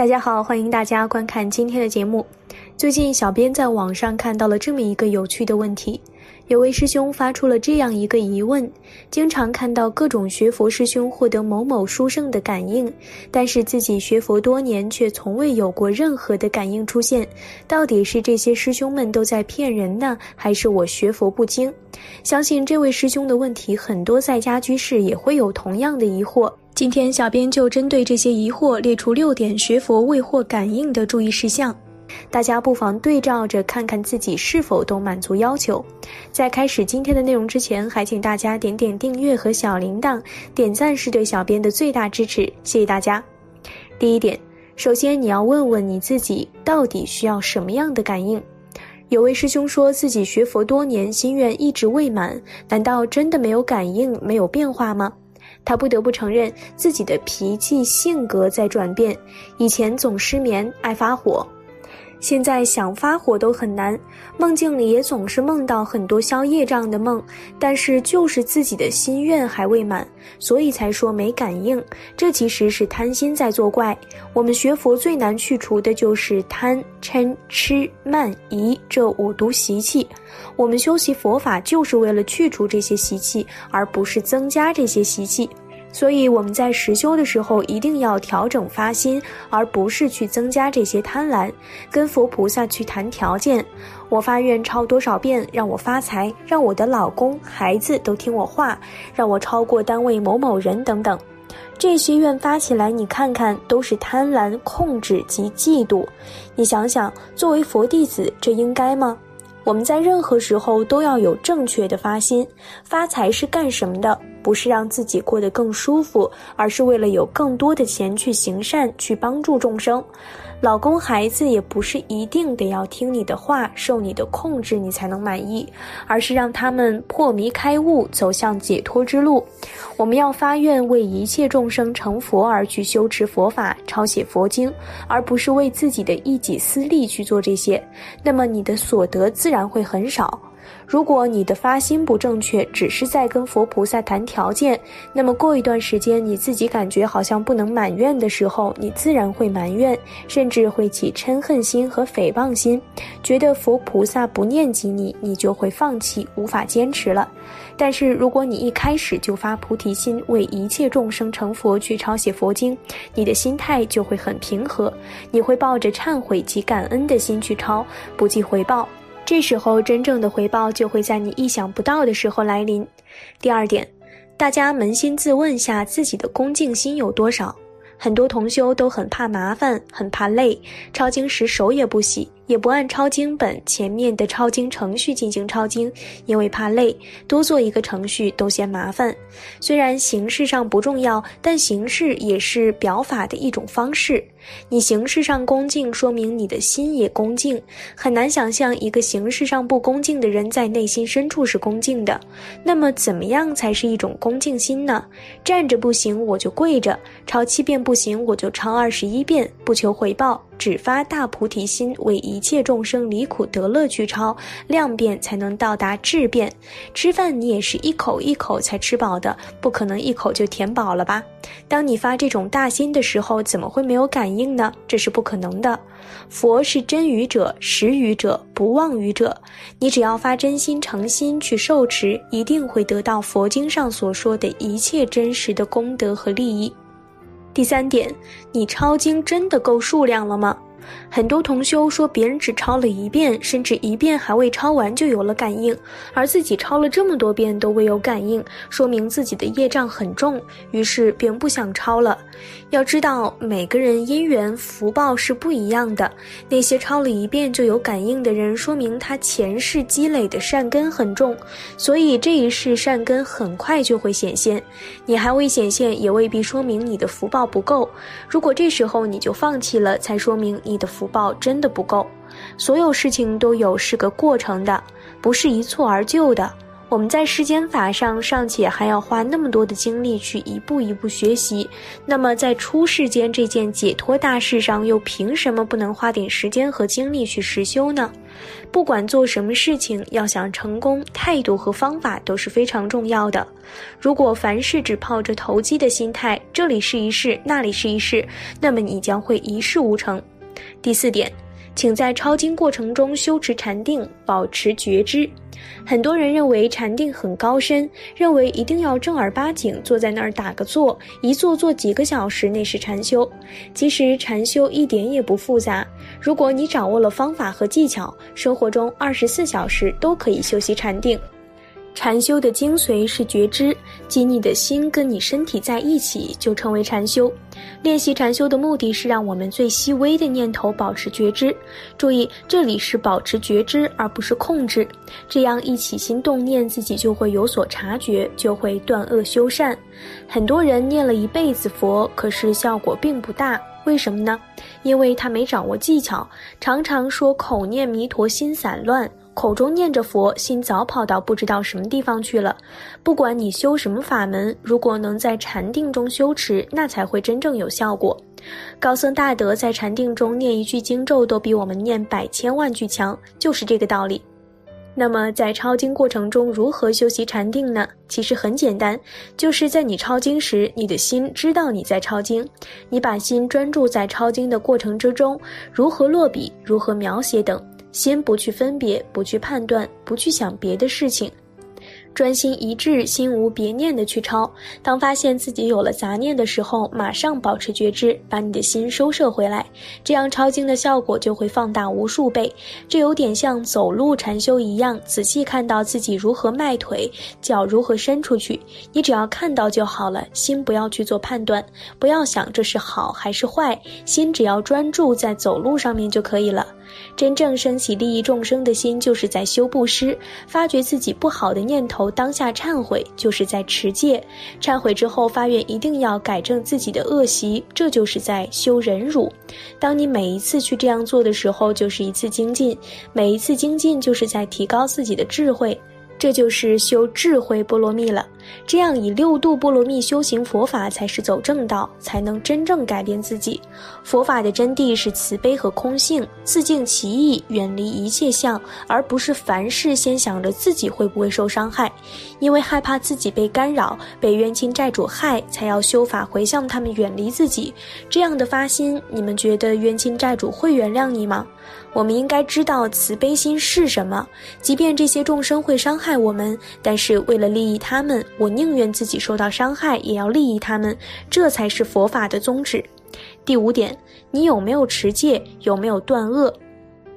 大家好，欢迎大家观看今天的节目。最近，小编在网上看到了这么一个有趣的问题，有位师兄发出了这样一个疑问：经常看到各种学佛师兄获得某某殊胜的感应，但是自己学佛多年却从未有过任何的感应出现，到底是这些师兄们都在骗人呢，还是我学佛不精？相信这位师兄的问题，很多在家居士也会有同样的疑惑。今天，小编就针对这些疑惑列出六点学佛未获感应的注意事项，大家不妨对照着看看自己是否都满足要求。在开始今天的内容之前，还请大家点点订阅和小铃铛，点赞是对小编的最大支持，谢谢大家。第一点，首先你要问问你自己，到底需要什么样的感应？有位师兄说自己学佛多年，心愿一直未满，难道真的没有感应、没有变化吗？他不得不承认自己的脾气性格在转变，以前总失眠爱发火，现在想发火都很难，梦境里也总是梦到很多宵夜这样的梦，但是就是自己的心愿还未满，所以才说没感应。这其实是贪心在作怪。我们学佛最难去除的就是贪嗔痴慢疑这五毒习气。我们修习佛法就是为了去除这些习气，而不是增加这些习气。所以我们在实修的时候一定要调整发心，而不是去增加这些贪婪。跟佛菩萨去谈条件，我发愿抄多少遍让我发财，让我的老公孩子都听我话，让我超过单位某某人等等。这些愿发起来，你看看都是贪婪、控制及嫉妒。你想想，作为佛弟子，这应该吗？我们在任何时候都要有正确的发心。发财是干什么的？不是让自己过得更舒服，而是为了有更多的钱去行善，去帮助众生。老公孩子也不是一定得要听你的话，受你的控制，你才能满意，而是让他们破迷开悟，走向解脱之路。我们要发愿为一切众生成佛而去修持佛法、抄写佛经，而不是为自己的一己私利去做这些。那么你的所得自然会很少。如果你的发心不正确，只是在跟佛菩萨谈条件，那么过一段时间你自己感觉好像不能满愿的时候，你自然会埋怨，甚至会起嗔恨心和诽谤心，觉得佛菩萨不念及你，你就会放弃，无法坚持了。但是如果你一开始就发菩提心，为一切众生成佛去抄写佛经，你的心态就会很平和，你会抱着忏悔及感恩的心去抄，不计回报。这时候，真正的回报就会在你意想不到的时候来临。第二点，大家扪心自问下自己的恭敬心有多少。很多同修都很怕麻烦，很怕累，抄经时手也不洗。也不按抄经本前面的抄经程序进行抄经，因为怕累，多做一个程序都嫌麻烦。虽然形式上不重要，但形式也是表法的一种方式。你形式上恭敬，说明你的心也恭敬。很难想象一个形式上不恭敬的人在内心深处是恭敬的。那么，怎么样才是一种恭敬心呢？站着不行，我就跪着；抄七遍不行，我就抄二十一遍，不求回报。只发大菩提心，为一一切众生离苦得乐去抄量变，才能到达质变。吃饭你也是一口一口才吃饱的，不可能一口就填饱了吧？当你发这种大心的时候，怎么会没有感应呢？这是不可能的。佛是真语者、实语者、不妄语者。你只要发真心诚心去受持，一定会得到佛经上所说的一切真实的功德和利益。第三点，你抄经真的够数量了吗？很多同修说，别人只抄了一遍，甚至一遍还未抄完就有了感应，而自己抄了这么多遍都未有感应，说明自己的业障很重，于是便不想抄了。要知道，每个人因缘福报是不一样的，那些抄了一遍就有感应的人，说明他前世积累的善根很重，所以这一世善根很快就会显现。你还未显现，也未必说明你的福报不够。如果这时候你就放弃了，才说明你。的福报真的不够，所有事情都有是个过程的，不是一蹴而就的。我们在世间法上尚且还要花那么多的精力去一步一步学习，那么在出世间这件解脱大事上，又凭什么不能花点时间和精力去实修呢？不管做什么事情，要想成功，态度和方法都是非常重要的。如果凡事只抱着投机的心态，这里试一试，那里试一试，那么你将会一事无成。第四点，请在抄经过程中修持禅定，保持觉知。很多人认为禅定很高深，认为一定要正儿八经坐在那儿打个坐，一坐坐几个小时，那是禅修。其实禅修一点也不复杂，如果你掌握了方法和技巧，生活中二十四小时都可以修习禅定。禅修的精髓是觉知，即你的心跟你身体在一起，就称为禅修。练习禅修的目的是让我们最细微的念头保持觉知。注意，这里是保持觉知，而不是控制。这样一起心动念，自己就会有所察觉，就会断恶修善。很多人念了一辈子佛，可是效果并不大。为什么呢？因为他没掌握技巧，常常说口念弥陀，心散乱。口中念着佛，心早跑到不知道什么地方去了。不管你修什么法门，如果能在禅定中修持，那才会真正有效果。高僧大德在禅定中念一句经咒，都比我们念百千万句强，就是这个道理。那么在抄经过程中，如何修习禅定呢？其实很简单，就是在你抄经时，你的心知道你在抄经，你把心专注在抄经的过程之中，如何落笔，如何描写等。先不去分别，不去判断，不去想别的事情。专心一致，心无别念的去抄。当发现自己有了杂念的时候，马上保持觉知，把你的心收摄回来，这样抄经的效果就会放大无数倍。这有点像走路禅修一样，仔细看到自己如何迈腿，脚如何伸出去。你只要看到就好了，心不要去做判断，不要想这是好还是坏，心只要专注在走路上面就可以了。真正升起利益众生的心，就是在修布施；发觉自己不好的念头，当下忏悔，就是在持戒；忏悔之后发愿一定要改正自己的恶习，这就是在修忍辱。当你每一次去这样做的时候，就是一次精进；每一次精进，就是在提高自己的智慧。这就是修智慧波罗蜜了。这样以六度波罗蜜修行佛法才是走正道，才能真正改变自己。佛法的真谛是慈悲和空性，自净其意，远离一切相，而不是凡事先想着自己会不会受伤害。因为害怕自己被干扰、被冤亲债主害，才要修法回向他们远离自己。这样的发心，你们觉得冤亲债主会原谅你吗？我们应该知道慈悲心是什么。即便这些众生会伤害我们，但是为了利益他们，我宁愿自己受到伤害，也要利益他们。这才是佛法的宗旨。第五点，你有没有持戒？有没有断恶？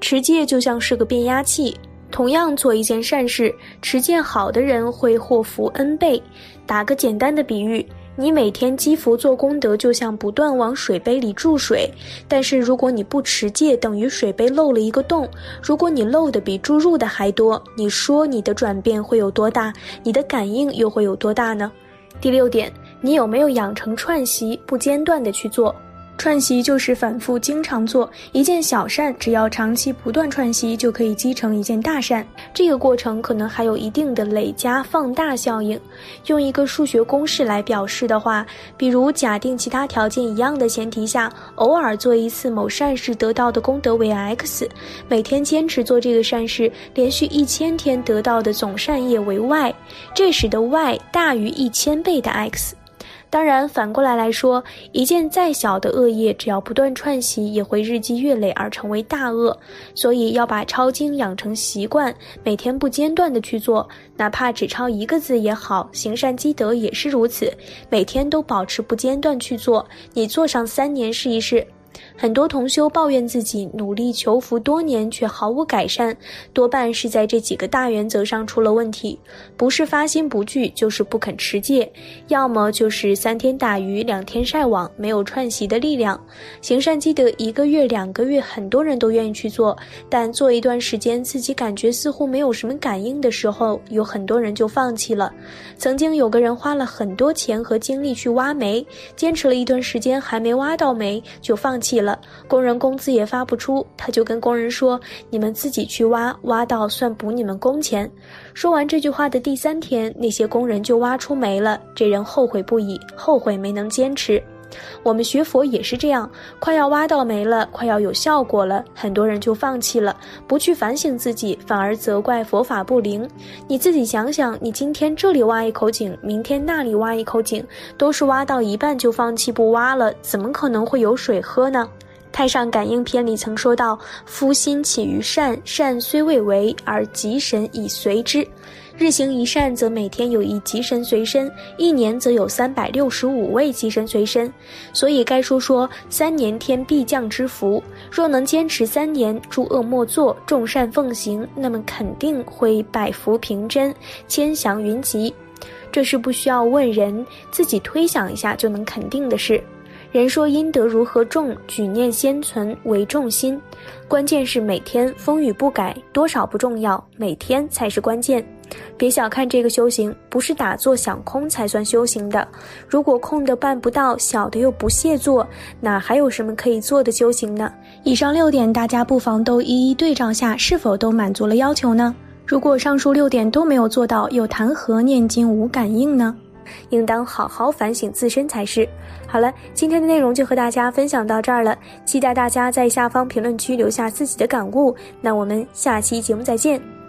持戒就像是个变压器。同样做一件善事，持戒好的人会获福恩倍。打个简单的比喻。你每天积福做功德，就像不断往水杯里注水。但是如果你不持戒，等于水杯漏了一个洞。如果你漏的比注入的还多，你说你的转变会有多大？你的感应又会有多大呢？第六点，你有没有养成串习，不间断的去做？串习就是反复经常做一件小善，只要长期不断串习，就可以积成一件大善。这个过程可能还有一定的累加放大效应。用一个数学公式来表示的话，比如假定其他条件一样的前提下，偶尔做一次某善事得到的功德为 x，每天坚持做这个善事，连续一千天得到的总善业为 y，这时的 y 大于一千倍的 x。当然，反过来来说，一件再小的恶业，只要不断串习，也会日积月累而成为大恶。所以要把抄经养成习惯，每天不间断的去做，哪怕只抄一个字也好。行善积德也是如此，每天都保持不间断去做，你做上三年试一试。很多同修抱怨自己努力求福多年却毫无改善，多半是在这几个大原则上出了问题，不是发心不惧，就是不肯持戒，要么就是三天打鱼两天晒网，没有串习的力量。行善积德一个月两个月，很多人都愿意去做，但做一段时间自己感觉似乎没有什么感应的时候，有很多人就放弃了。曾经有个人花了很多钱和精力去挖煤，坚持了一段时间还没挖到煤，就放。弃了，工人工资也发不出，他就跟工人说：“你们自己去挖，挖到算补你们工钱。”说完这句话的第三天，那些工人就挖出煤了，这人后悔不已，后悔没能坚持。我们学佛也是这样，快要挖到没了，快要有效果了，很多人就放弃了，不去反省自己，反而责怪佛法不灵。你自己想想，你今天这里挖一口井，明天那里挖一口井，都是挖到一半就放弃不挖了，怎么可能会有水喝呢？《太上感应篇》里曾说到：“夫心起于善，善虽未为，而吉神已随之。日行一善，则每天有一吉神随身；一年则有三百六十五位吉神随身。所以该书说：三年天必降之福。若能坚持三年，诸恶莫作，众善奉行，那么肯定会百福平真，千祥云集。这是不需要问人，自己推想一下就能肯定的事。”人说阴德如何重，举念先存为重心。关键是每天风雨不改，多少不重要，每天才是关键。别小看这个修行，不是打坐想空才算修行的。如果空的办不到，小的又不屑做，哪还有什么可以做的修行呢？以上六点，大家不妨都一一对照下，是否都满足了要求呢？如果上述六点都没有做到，又谈何念经无感应呢？应当好好反省自身才是。好了，今天的内容就和大家分享到这儿了，期待大家在下方评论区留下自己的感悟。那我们下期节目再见。